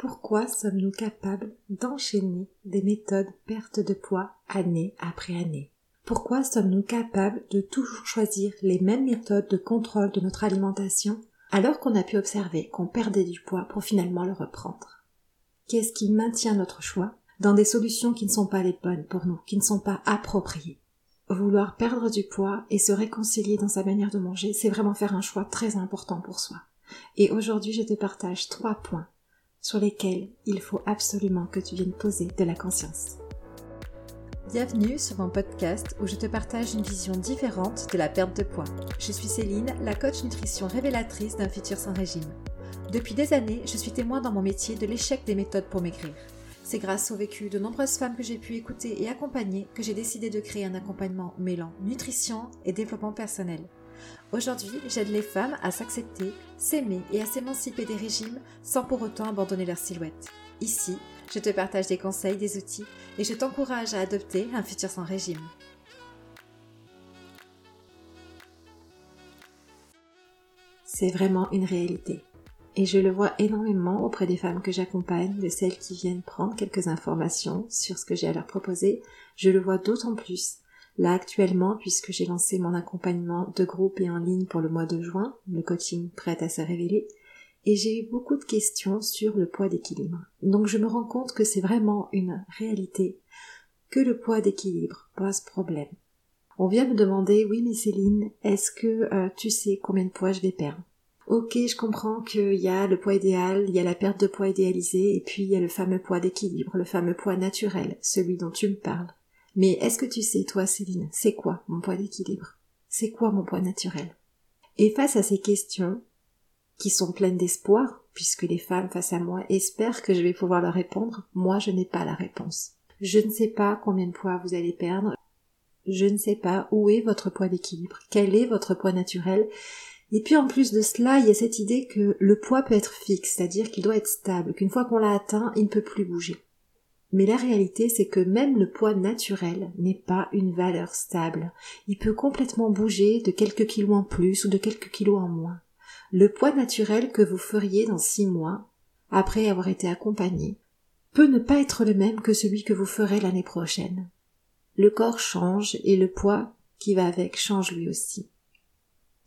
Pourquoi sommes-nous capables d'enchaîner des méthodes perte de poids année après année? Pourquoi sommes-nous capables de toujours choisir les mêmes méthodes de contrôle de notre alimentation alors qu'on a pu observer qu'on perdait du poids pour finalement le reprendre? Qu'est-ce qui maintient notre choix dans des solutions qui ne sont pas les bonnes pour nous, qui ne sont pas appropriées? Vouloir perdre du poids et se réconcilier dans sa manière de manger, c'est vraiment faire un choix très important pour soi. Et aujourd'hui, je te partage trois points sur lesquels il faut absolument que tu viennes poser de la conscience. Bienvenue sur mon podcast où je te partage une vision différente de la perte de poids. Je suis Céline, la coach nutrition révélatrice d'un futur sans régime. Depuis des années, je suis témoin dans mon métier de l'échec des méthodes pour maigrir. C'est grâce au vécu de nombreuses femmes que j'ai pu écouter et accompagner que j'ai décidé de créer un accompagnement mêlant nutrition et développement personnel. Aujourd'hui, j'aide les femmes à s'accepter, s'aimer et à s'émanciper des régimes sans pour autant abandonner leur silhouette. Ici, je te partage des conseils, des outils et je t'encourage à adopter un futur sans régime. C'est vraiment une réalité. Et je le vois énormément auprès des femmes que j'accompagne, de celles qui viennent prendre quelques informations sur ce que j'ai à leur proposer. Je le vois d'autant plus là actuellement puisque j'ai lancé mon accompagnement de groupe et en ligne pour le mois de juin, le coaching prêt à se révéler, et j'ai eu beaucoup de questions sur le poids d'équilibre. Donc je me rends compte que c'est vraiment une réalité que le poids d'équilibre pose problème. On vient me demander, oui mais Céline, est-ce que euh, tu sais combien de poids je vais perdre? Ok, je comprends qu'il y a le poids idéal, il y a la perte de poids idéalisée, et puis il y a le fameux poids d'équilibre, le fameux poids naturel, celui dont tu me parles. Mais est-ce que tu sais, toi, Céline, c'est quoi mon poids d'équilibre? C'est quoi mon poids naturel? Et face à ces questions, qui sont pleines d'espoir, puisque les femmes face à moi espèrent que je vais pouvoir leur répondre, moi je n'ai pas la réponse. Je ne sais pas combien de poids vous allez perdre, je ne sais pas où est votre poids d'équilibre, quel est votre poids naturel, et puis en plus de cela, il y a cette idée que le poids peut être fixe, c'est-à-dire qu'il doit être stable, qu'une fois qu'on l'a atteint, il ne peut plus bouger. Mais la réalité, c'est que même le poids naturel n'est pas une valeur stable. Il peut complètement bouger de quelques kilos en plus ou de quelques kilos en moins. Le poids naturel que vous feriez dans six mois, après avoir été accompagné, peut ne pas être le même que celui que vous ferez l'année prochaine. Le corps change et le poids qui va avec change lui aussi.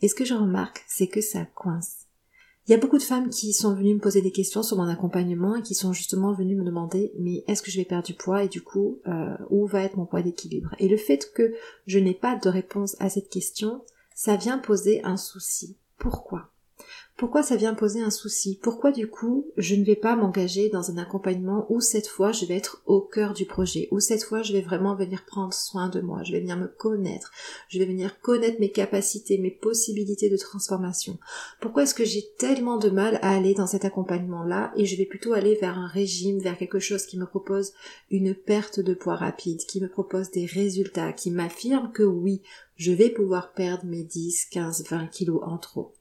Et ce que je remarque, c'est que ça coince. Il y a beaucoup de femmes qui sont venues me poser des questions sur mon accompagnement et qui sont justement venues me demander mais est-ce que je vais perdre du poids et du coup euh, où va être mon poids d'équilibre? Et le fait que je n'ai pas de réponse à cette question, ça vient poser un souci. Pourquoi? Pourquoi ça vient poser un souci? Pourquoi du coup je ne vais pas m'engager dans un accompagnement où cette fois je vais être au cœur du projet, où cette fois je vais vraiment venir prendre soin de moi, je vais venir me connaître, je vais venir connaître mes capacités, mes possibilités de transformation? Pourquoi est-ce que j'ai tellement de mal à aller dans cet accompagnement-là et je vais plutôt aller vers un régime, vers quelque chose qui me propose une perte de poids rapide, qui me propose des résultats, qui m'affirme que oui, je vais pouvoir perdre mes 10, 15, 20 kilos en trop?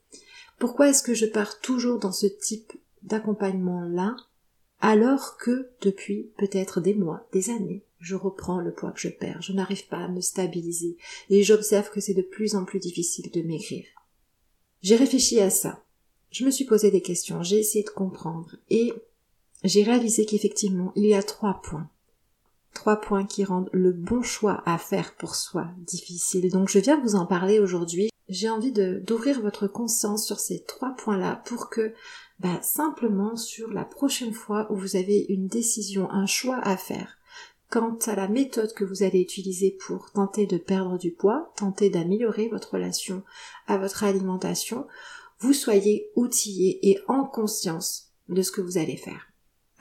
Pourquoi est-ce que je pars toujours dans ce type d'accompagnement-là alors que depuis peut-être des mois, des années, je reprends le poids que je perds, je n'arrive pas à me stabiliser et j'observe que c'est de plus en plus difficile de maigrir. J'ai réfléchi à ça. Je me suis posé des questions, j'ai essayé de comprendre et j'ai réalisé qu'effectivement il y a trois points. Trois points qui rendent le bon choix à faire pour soi difficile. Donc je viens vous en parler aujourd'hui j'ai envie d'ouvrir votre conscience sur ces trois points-là pour que bah, simplement sur la prochaine fois où vous avez une décision, un choix à faire, quant à la méthode que vous allez utiliser pour tenter de perdre du poids, tenter d'améliorer votre relation à votre alimentation, vous soyez outillé et en conscience de ce que vous allez faire.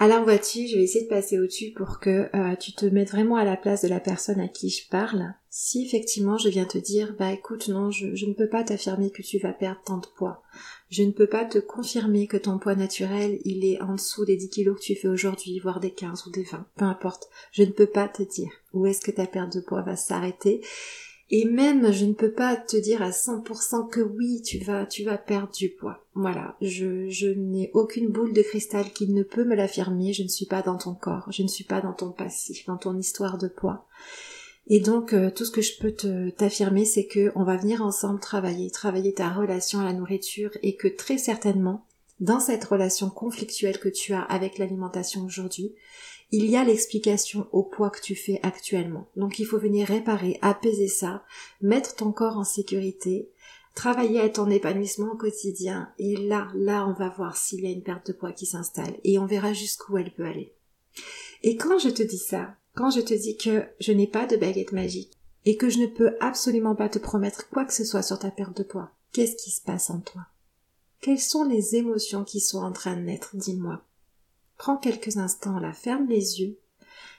Alors voici, je vais essayer de passer au-dessus pour que euh, tu te mettes vraiment à la place de la personne à qui je parle. Si effectivement je viens te dire, bah écoute, non, je, je ne peux pas t'affirmer que tu vas perdre tant de poids. Je ne peux pas te confirmer que ton poids naturel, il est en dessous des 10 kilos que tu fais aujourd'hui, voire des 15 ou des 20, peu importe. Je ne peux pas te dire où est-ce que ta perte de poids va s'arrêter? Et même, je ne peux pas te dire à 100% que oui, tu vas, tu vas perdre du poids. Voilà. Je, je n'ai aucune boule de cristal qui ne peut me l'affirmer. Je ne suis pas dans ton corps. Je ne suis pas dans ton passif, dans ton histoire de poids. Et donc, euh, tout ce que je peux t'affirmer, c'est que on va venir ensemble travailler, travailler ta relation à la nourriture et que très certainement, dans cette relation conflictuelle que tu as avec l'alimentation aujourd'hui, il y a l'explication au poids que tu fais actuellement. Donc il faut venir réparer, apaiser ça, mettre ton corps en sécurité, travailler à ton épanouissement au quotidien. Et là, là, on va voir s'il y a une perte de poids qui s'installe et on verra jusqu'où elle peut aller. Et quand je te dis ça, quand je te dis que je n'ai pas de baguette magique et que je ne peux absolument pas te promettre quoi que ce soit sur ta perte de poids, qu'est-ce qui se passe en toi? Quelles sont les émotions qui sont en train de naître? Dis-moi. Prends quelques instants là, ferme les yeux.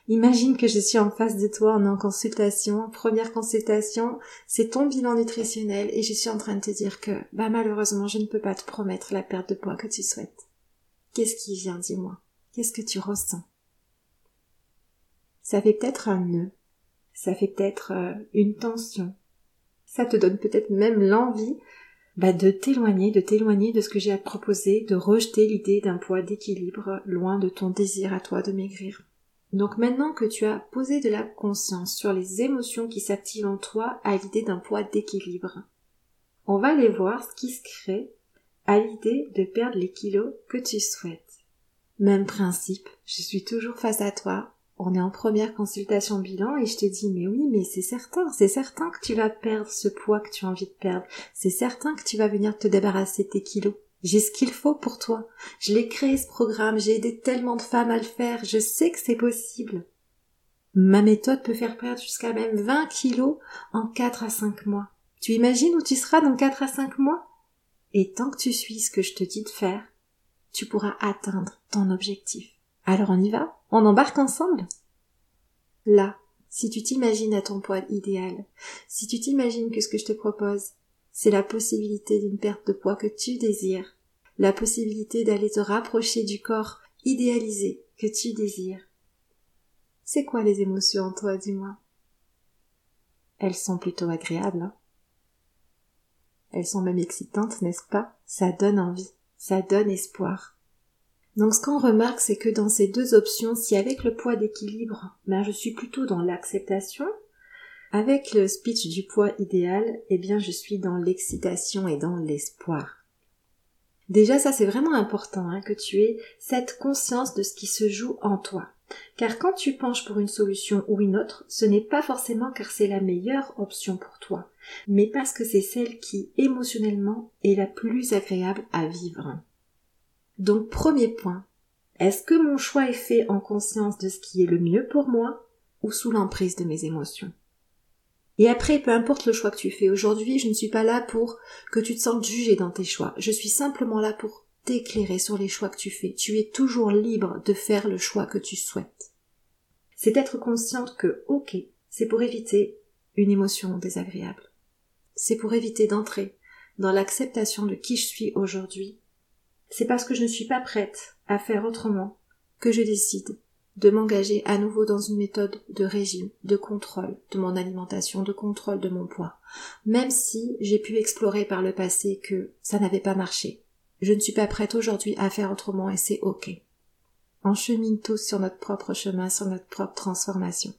Imagine que je suis en face de toi, en consultation, première consultation, c'est ton bilan nutritionnel et je suis en train de te dire que, bah malheureusement, je ne peux pas te promettre la perte de poids que tu souhaites. Qu'est-ce qui vient, dis-moi? Qu'est-ce que tu ressens? Ça fait peut-être un nœud, ça fait peut-être euh, une tension, ça te donne peut-être même l'envie bah, de t'éloigner, de t'éloigner de ce que j'ai à proposer, de rejeter l'idée d'un poids d'équilibre loin de ton désir à toi de maigrir. Donc maintenant que tu as posé de la conscience sur les émotions qui s'activent en toi à l'idée d'un poids d'équilibre, on va aller voir ce qui se crée à l'idée de perdre les kilos que tu souhaites. Même principe, je suis toujours face à toi, on est en première consultation bilan et je te dis mais oui mais c'est certain, c'est certain que tu vas perdre ce poids que tu as envie de perdre, c'est certain que tu vas venir te débarrasser tes kilos. J'ai ce qu'il faut pour toi. Je l'ai créé ce programme, j'ai aidé tellement de femmes à le faire, je sais que c'est possible. Ma méthode peut faire perdre jusqu'à même 20 kilos en 4 à 5 mois. Tu imagines où tu seras dans 4 à 5 mois? Et tant que tu suis ce que je te dis de faire, tu pourras atteindre ton objectif. Alors on y va? On embarque ensemble? Là, si tu t'imagines à ton poids idéal, si tu t'imagines que ce que je te propose, c'est la possibilité d'une perte de poids que tu désires, la possibilité d'aller te rapprocher du corps idéalisé que tu désires. C'est quoi les émotions en toi, dis-moi? Elles sont plutôt agréables. Hein Elles sont même excitantes, n'est-ce pas? Ça donne envie, ça donne espoir. Donc ce qu'on remarque, c'est que dans ces deux options, si avec le poids d'équilibre, ben je suis plutôt dans l'acceptation, avec le speech du poids idéal, eh bien je suis dans l'excitation et dans l'espoir. Déjà ça c'est vraiment important hein, que tu aies cette conscience de ce qui se joue en toi. Car quand tu penches pour une solution ou une autre, ce n'est pas forcément car c'est la meilleure option pour toi, mais parce que c'est celle qui émotionnellement est la plus agréable à vivre. Donc premier point, est-ce que mon choix est fait en conscience de ce qui est le mieux pour moi ou sous l'emprise de mes émotions? Et après, peu importe le choix que tu fais aujourd'hui, je ne suis pas là pour que tu te sentes jugé dans tes choix. Je suis simplement là pour t'éclairer sur les choix que tu fais. Tu es toujours libre de faire le choix que tu souhaites. C'est être consciente que, ok, c'est pour éviter une émotion désagréable. C'est pour éviter d'entrer dans l'acceptation de qui je suis aujourd'hui c'est parce que je ne suis pas prête à faire autrement que je décide de m'engager à nouveau dans une méthode de régime, de contrôle de mon alimentation, de contrôle de mon poids, même si j'ai pu explorer par le passé que ça n'avait pas marché. Je ne suis pas prête aujourd'hui à faire autrement et c'est ok. On chemine tous sur notre propre chemin, sur notre propre transformation.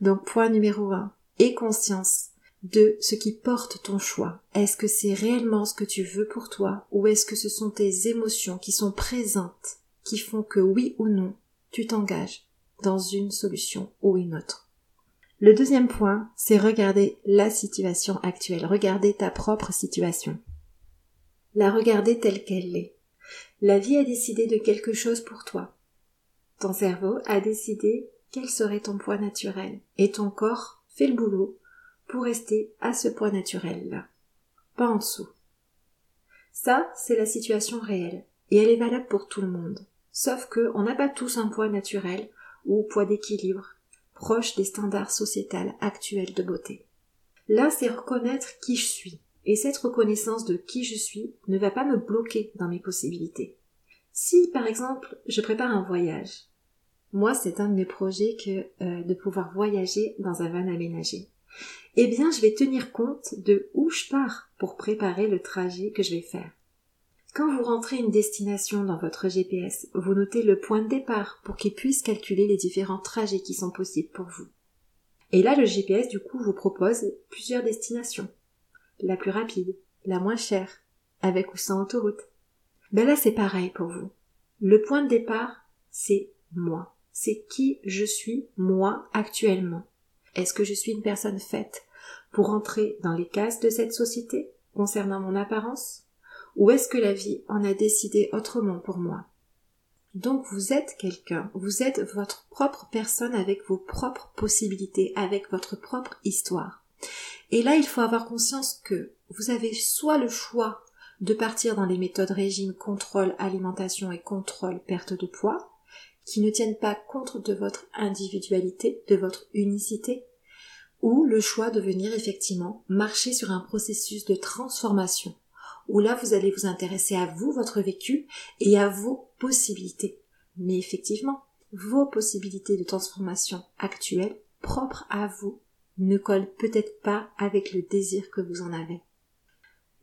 Donc point numéro un, et conscience de ce qui porte ton choix. Est-ce que c'est réellement ce que tu veux pour toi ou est-ce que ce sont tes émotions qui sont présentes qui font que oui ou non tu t'engages dans une solution ou une autre? Le deuxième point, c'est regarder la situation actuelle, regarder ta propre situation. La regarder telle qu'elle est. La vie a décidé de quelque chose pour toi. Ton cerveau a décidé quel serait ton poids naturel et ton corps fait le boulot pour rester à ce poids naturel-là, pas en dessous. Ça, c'est la situation réelle, et elle est valable pour tout le monde. Sauf que on n'a pas tous un poids naturel ou poids d'équilibre proche des standards sociétals actuels de beauté. Là, c'est reconnaître qui je suis. Et cette reconnaissance de qui je suis ne va pas me bloquer dans mes possibilités. Si, par exemple, je prépare un voyage, moi, c'est un de mes projets que euh, de pouvoir voyager dans un van aménagé eh bien je vais tenir compte de où je pars pour préparer le trajet que je vais faire. Quand vous rentrez une destination dans votre GPS, vous notez le point de départ pour qu'il puisse calculer les différents trajets qui sont possibles pour vous. Et là, le GPS, du coup, vous propose plusieurs destinations. La plus rapide, la moins chère, avec ou sans autoroute. Ben là, c'est pareil pour vous. Le point de départ, c'est moi. C'est qui je suis, moi, actuellement. Est-ce que je suis une personne faite pour entrer dans les cases de cette société concernant mon apparence? Ou est-ce que la vie en a décidé autrement pour moi? Donc vous êtes quelqu'un, vous êtes votre propre personne avec vos propres possibilités, avec votre propre histoire. Et là, il faut avoir conscience que vous avez soit le choix de partir dans les méthodes régime, contrôle, alimentation et contrôle, perte de poids, qui ne tiennent pas compte de votre individualité, de votre unicité, ou le choix de venir effectivement marcher sur un processus de transformation où là vous allez vous intéresser à vous, votre vécu et à vos possibilités. Mais effectivement, vos possibilités de transformation actuelles, propres à vous, ne collent peut-être pas avec le désir que vous en avez.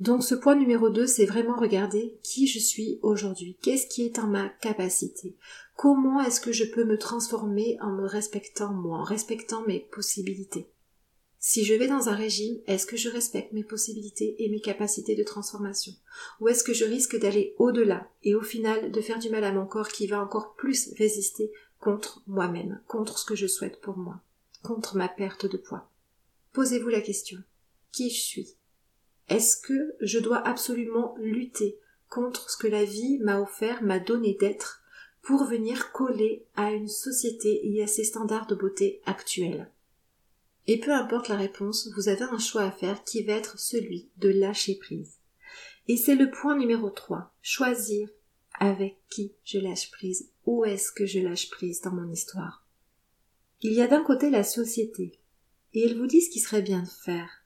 Donc ce point numéro 2, c'est vraiment regarder qui je suis aujourd'hui, qu'est-ce qui est en ma capacité, comment est-ce que je peux me transformer en me respectant moi, en respectant mes possibilités? Si je vais dans un régime, est-ce que je respecte mes possibilités et mes capacités de transformation? Ou est-ce que je risque d'aller au-delà et au final de faire du mal à mon corps qui va encore plus résister contre moi-même, contre ce que je souhaite pour moi, contre ma perte de poids? Posez-vous la question. Qui je suis? Est-ce que je dois absolument lutter contre ce que la vie m'a offert, m'a donné d'être pour venir coller à une société et à ses standards de beauté actuels? Et peu importe la réponse, vous avez un choix à faire qui va être celui de lâcher prise. Et c'est le point numéro 3. Choisir avec qui je lâche prise. Où est-ce que je lâche prise dans mon histoire? Il y a d'un côté la société. Et elle vous dit ce qui serait bien de faire.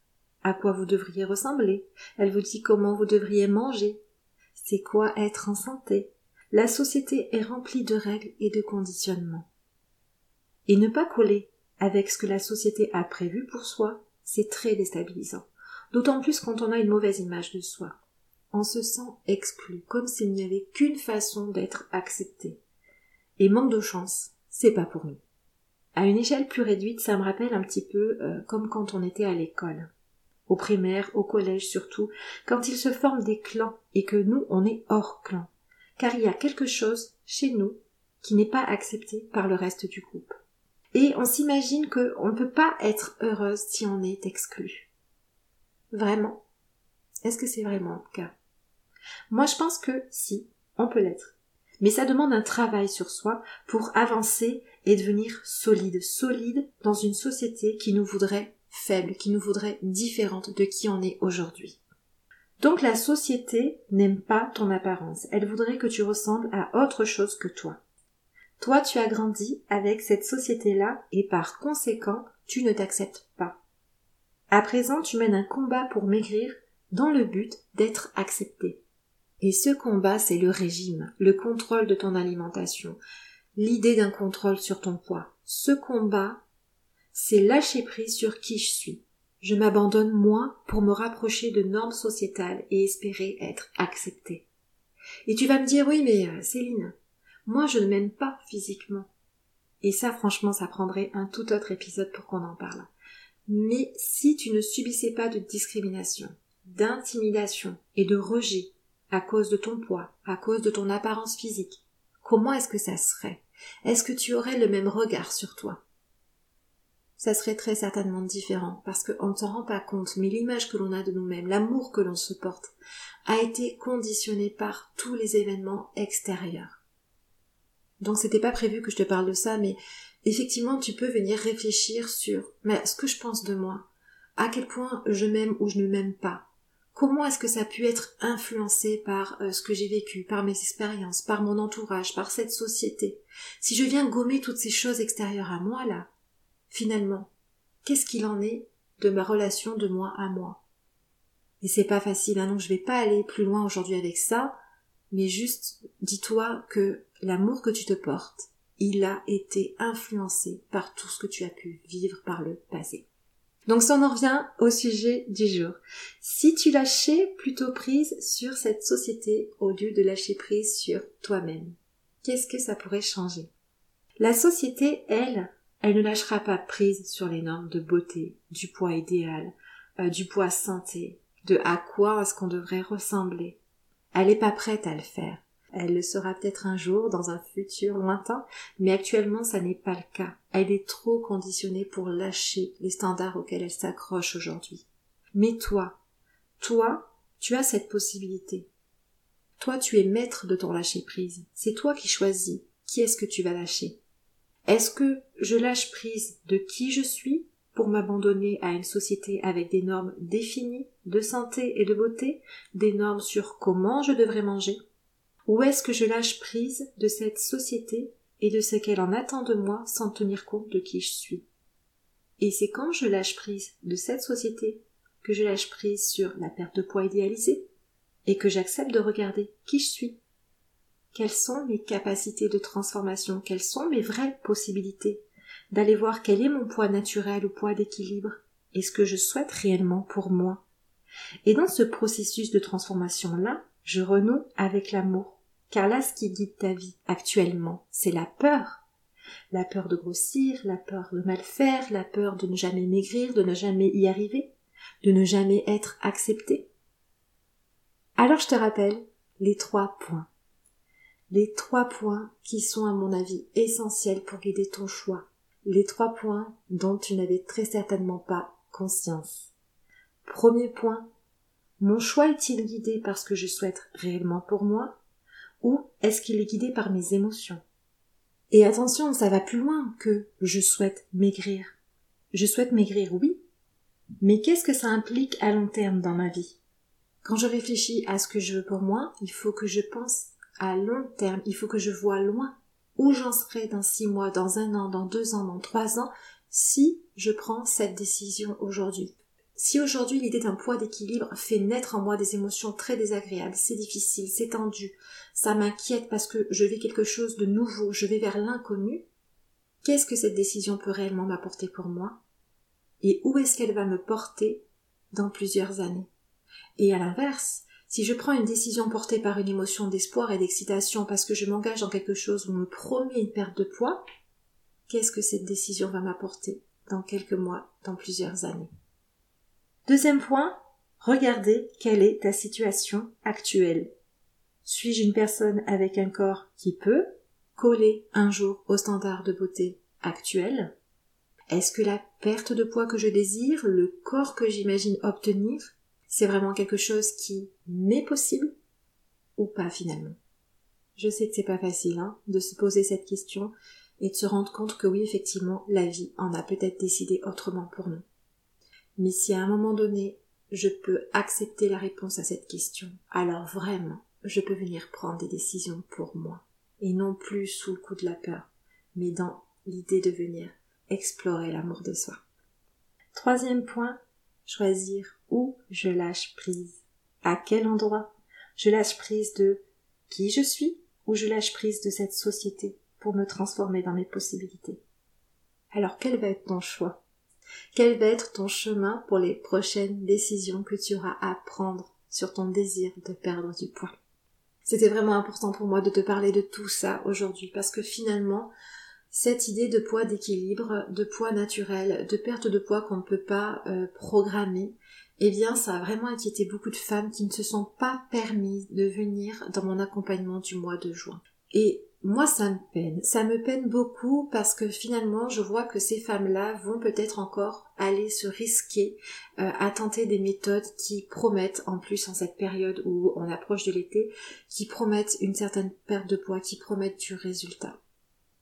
À quoi vous devriez ressembler? Elle vous dit comment vous devriez manger. C'est quoi être en santé? La société est remplie de règles et de conditionnements. Et ne pas coller avec ce que la société a prévu pour soi, c'est très déstabilisant. D'autant plus quand on a une mauvaise image de soi. On se sent exclu, comme s'il n'y avait qu'une façon d'être accepté. Et manque de chance, c'est pas pour nous. À une échelle plus réduite, ça me rappelle un petit peu euh, comme quand on était à l'école. Au primaire, au collège surtout, quand il se forment des clans et que nous, on est hors clan. Car il y a quelque chose chez nous qui n'est pas accepté par le reste du groupe et on s'imagine qu'on ne peut pas être heureuse si on est exclu. Vraiment? Est-ce que c'est vraiment le cas? Moi je pense que si, on peut l'être. Mais ça demande un travail sur soi pour avancer et devenir solide, solide dans une société qui nous voudrait faible, qui nous voudrait différente de qui on est aujourd'hui. Donc la société n'aime pas ton apparence, elle voudrait que tu ressembles à autre chose que toi. Toi, tu as grandi avec cette société-là et par conséquent, tu ne t'acceptes pas. À présent, tu mènes un combat pour maigrir dans le but d'être accepté. Et ce combat, c'est le régime, le contrôle de ton alimentation, l'idée d'un contrôle sur ton poids. Ce combat, c'est lâcher prise sur qui je suis. Je m'abandonne moi pour me rapprocher de normes sociétales et espérer être accepté. Et tu vas me dire oui mais euh, Céline, moi, je ne m'aime pas physiquement. Et ça, franchement, ça prendrait un tout autre épisode pour qu'on en parle. Mais si tu ne subissais pas de discrimination, d'intimidation et de rejet à cause de ton poids, à cause de ton apparence physique, comment est-ce que ça serait? Est-ce que tu aurais le même regard sur toi? Ça serait très certainement différent parce qu'on ne s'en rend pas compte, mais l'image que l'on a de nous-mêmes, l'amour que l'on se porte, a été conditionné par tous les événements extérieurs. Donc c'était pas prévu que je te parle de ça, mais effectivement tu peux venir réfléchir sur mais ce que je pense de moi, à quel point je m'aime ou je ne m'aime pas. Comment est-ce que ça a pu être influencé par euh, ce que j'ai vécu, par mes expériences, par mon entourage, par cette société? Si je viens gommer toutes ces choses extérieures à moi là, finalement, qu'est-ce qu'il en est de ma relation de moi à moi? Et c'est pas facile, hein, donc je vais pas aller plus loin aujourd'hui avec ça, mais juste dis-toi que l'amour que tu te portes, il a été influencé par tout ce que tu as pu vivre par le passé. Donc ça en revient au sujet du jour. Si tu lâchais plutôt prise sur cette société au lieu de lâcher prise sur toi-même, qu'est-ce que ça pourrait changer? La société, elle, elle ne lâchera pas prise sur les normes de beauté, du poids idéal, euh, du poids santé, de à quoi est-ce qu'on devrait ressembler Elle n'est pas prête à le faire. Elle le sera peut-être un jour dans un futur lointain, mais actuellement ça n'est pas le cas. Elle est trop conditionnée pour lâcher les standards auxquels elle s'accroche aujourd'hui. Mais toi, toi, tu as cette possibilité. Toi, tu es maître de ton lâcher prise. C'est toi qui choisis qui est-ce que tu vas lâcher. Est-ce que je lâche prise de qui je suis pour m'abandonner à une société avec des normes définies de santé et de beauté, des normes sur comment je devrais manger? Ou est-ce que je lâche prise de cette société et de ce qu'elle en attend de moi sans tenir compte de qui je suis? Et c'est quand je lâche prise de cette société que je lâche prise sur la perte de poids idéalisée et que j'accepte de regarder qui je suis? Quelles sont mes capacités de transformation? Quelles sont mes vraies possibilités? D'aller voir quel est mon poids naturel ou poids d'équilibre et ce que je souhaite réellement pour moi? Et dans ce processus de transformation-là, je renoue avec l'amour. Car là, ce qui guide ta vie actuellement, c'est la peur. La peur de grossir, la peur de mal faire, la peur de ne jamais maigrir, de ne jamais y arriver, de ne jamais être accepté. Alors je te rappelle les trois points. Les trois points qui sont à mon avis essentiels pour guider ton choix les trois points dont tu n'avais très certainement pas conscience. Premier point, mon choix est-il guidé par ce que je souhaite réellement pour moi ou est-ce qu'il est guidé par mes émotions? Et attention, ça va plus loin que je souhaite maigrir. Je souhaite maigrir, oui, mais qu'est-ce que ça implique à long terme dans ma vie? Quand je réfléchis à ce que je veux pour moi, il faut que je pense à long terme, il faut que je vois loin où j'en serai dans six mois, dans un an, dans deux ans, dans trois ans, si je prends cette décision aujourd'hui. Si aujourd'hui l'idée d'un poids d'équilibre fait naître en moi des émotions très désagréables, c'est difficile, c'est tendu, ça m'inquiète parce que je vis quelque chose de nouveau, je vais vers l'inconnu, qu'est-ce que cette décision peut réellement m'apporter pour moi? Et où est-ce qu'elle va me porter dans plusieurs années? Et à l'inverse, si je prends une décision portée par une émotion d'espoir et d'excitation parce que je m'engage dans quelque chose où on me promet une perte de poids, qu'est-ce que cette décision va m'apporter dans quelques mois, dans plusieurs années? Deuxième point, regardez quelle est ta situation actuelle. Suis-je une personne avec un corps qui peut coller un jour au standard de beauté actuel? Est-ce que la perte de poids que je désire, le corps que j'imagine obtenir, c'est vraiment quelque chose qui m'est possible ou pas finalement? Je sais que c'est pas facile hein, de se poser cette question et de se rendre compte que oui effectivement la vie en a peut-être décidé autrement pour nous. Mais si à un moment donné je peux accepter la réponse à cette question, alors vraiment je peux venir prendre des décisions pour moi et non plus sous le coup de la peur, mais dans l'idée de venir explorer l'amour de soi. Troisième point, choisir où je lâche prise. À quel endroit je lâche prise de qui je suis ou je lâche prise de cette société pour me transformer dans mes possibilités? Alors quel va être ton choix? Quel va être ton chemin pour les prochaines décisions que tu auras à prendre sur ton désir de perdre du poids? C'était vraiment important pour moi de te parler de tout ça aujourd'hui parce que finalement, cette idée de poids d'équilibre, de poids naturel, de perte de poids qu'on ne peut pas euh, programmer, eh bien ça a vraiment inquiété beaucoup de femmes qui ne se sont pas permises de venir dans mon accompagnement du mois de juin. Et moi ça me peine, ça me peine beaucoup parce que finalement je vois que ces femmes-là vont peut-être encore aller se risquer euh, à tenter des méthodes qui promettent, en plus en cette période où on approche de l'été, qui promettent une certaine perte de poids, qui promettent du résultat.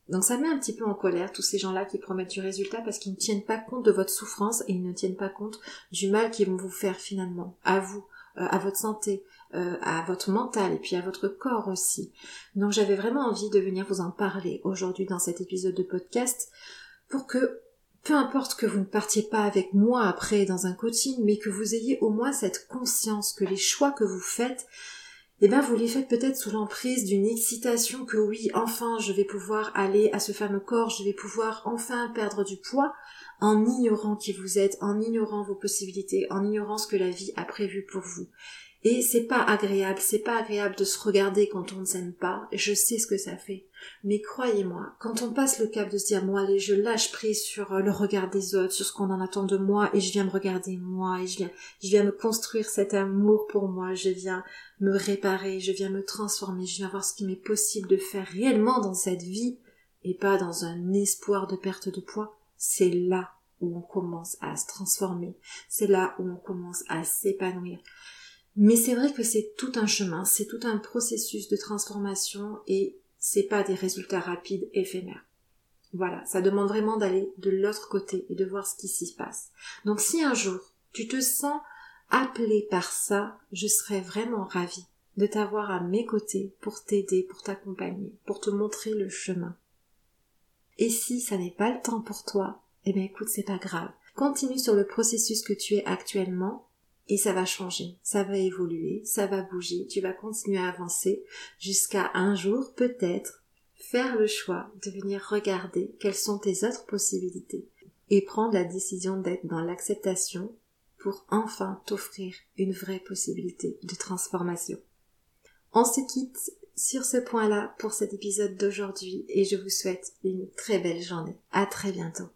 Donc ça met un petit peu en colère tous ces gens-là qui promettent du résultat parce qu'ils ne tiennent pas compte de votre souffrance et ils ne tiennent pas compte du mal qu'ils vont vous faire finalement, à vous, euh, à votre santé, euh, à votre mental et puis à votre corps aussi. Donc j'avais vraiment envie de venir vous en parler aujourd'hui dans cet épisode de podcast pour que peu importe que vous ne partiez pas avec moi après dans un coaching, mais que vous ayez au moins cette conscience que les choix que vous faites, eh bien vous les faites peut-être sous l'emprise d'une excitation que oui, enfin je vais pouvoir aller à ce fameux corps, je vais pouvoir enfin perdre du poids, en ignorant qui vous êtes, en ignorant vos possibilités, en ignorant ce que la vie a prévu pour vous. Et c'est pas agréable, c'est pas agréable de se regarder quand on ne s'aime pas, je sais ce que ça fait. Mais croyez-moi, quand on passe le cap de se dire, moi, allez, je lâche prise sur euh, le regard des autres, sur ce qu'on en attend de moi, et je viens me regarder moi, et je viens, je viens me construire cet amour pour moi, je viens me réparer, je viens me transformer, je viens voir ce qui m'est possible de faire réellement dans cette vie, et pas dans un espoir de perte de poids, c'est là où on commence à se transformer, c'est là où on commence à s'épanouir. Mais c'est vrai que c'est tout un chemin, c'est tout un processus de transformation et c'est pas des résultats rapides éphémères. Voilà, ça demande vraiment d'aller de l'autre côté et de voir ce qui s'y passe. Donc si un jour tu te sens appelé par ça, je serais vraiment ravie de t'avoir à mes côtés pour t'aider, pour t'accompagner, pour te montrer le chemin. Et si ça n'est pas le temps pour toi, eh bien écoute, c'est pas grave. Continue sur le processus que tu es actuellement et ça va changer, ça va évoluer, ça va bouger, tu vas continuer à avancer jusqu'à un jour peut-être faire le choix de venir regarder quelles sont tes autres possibilités et prendre la décision d'être dans l'acceptation pour enfin t'offrir une vraie possibilité de transformation. On se quitte sur ce point-là pour cet épisode d'aujourd'hui et je vous souhaite une très belle journée. À très bientôt.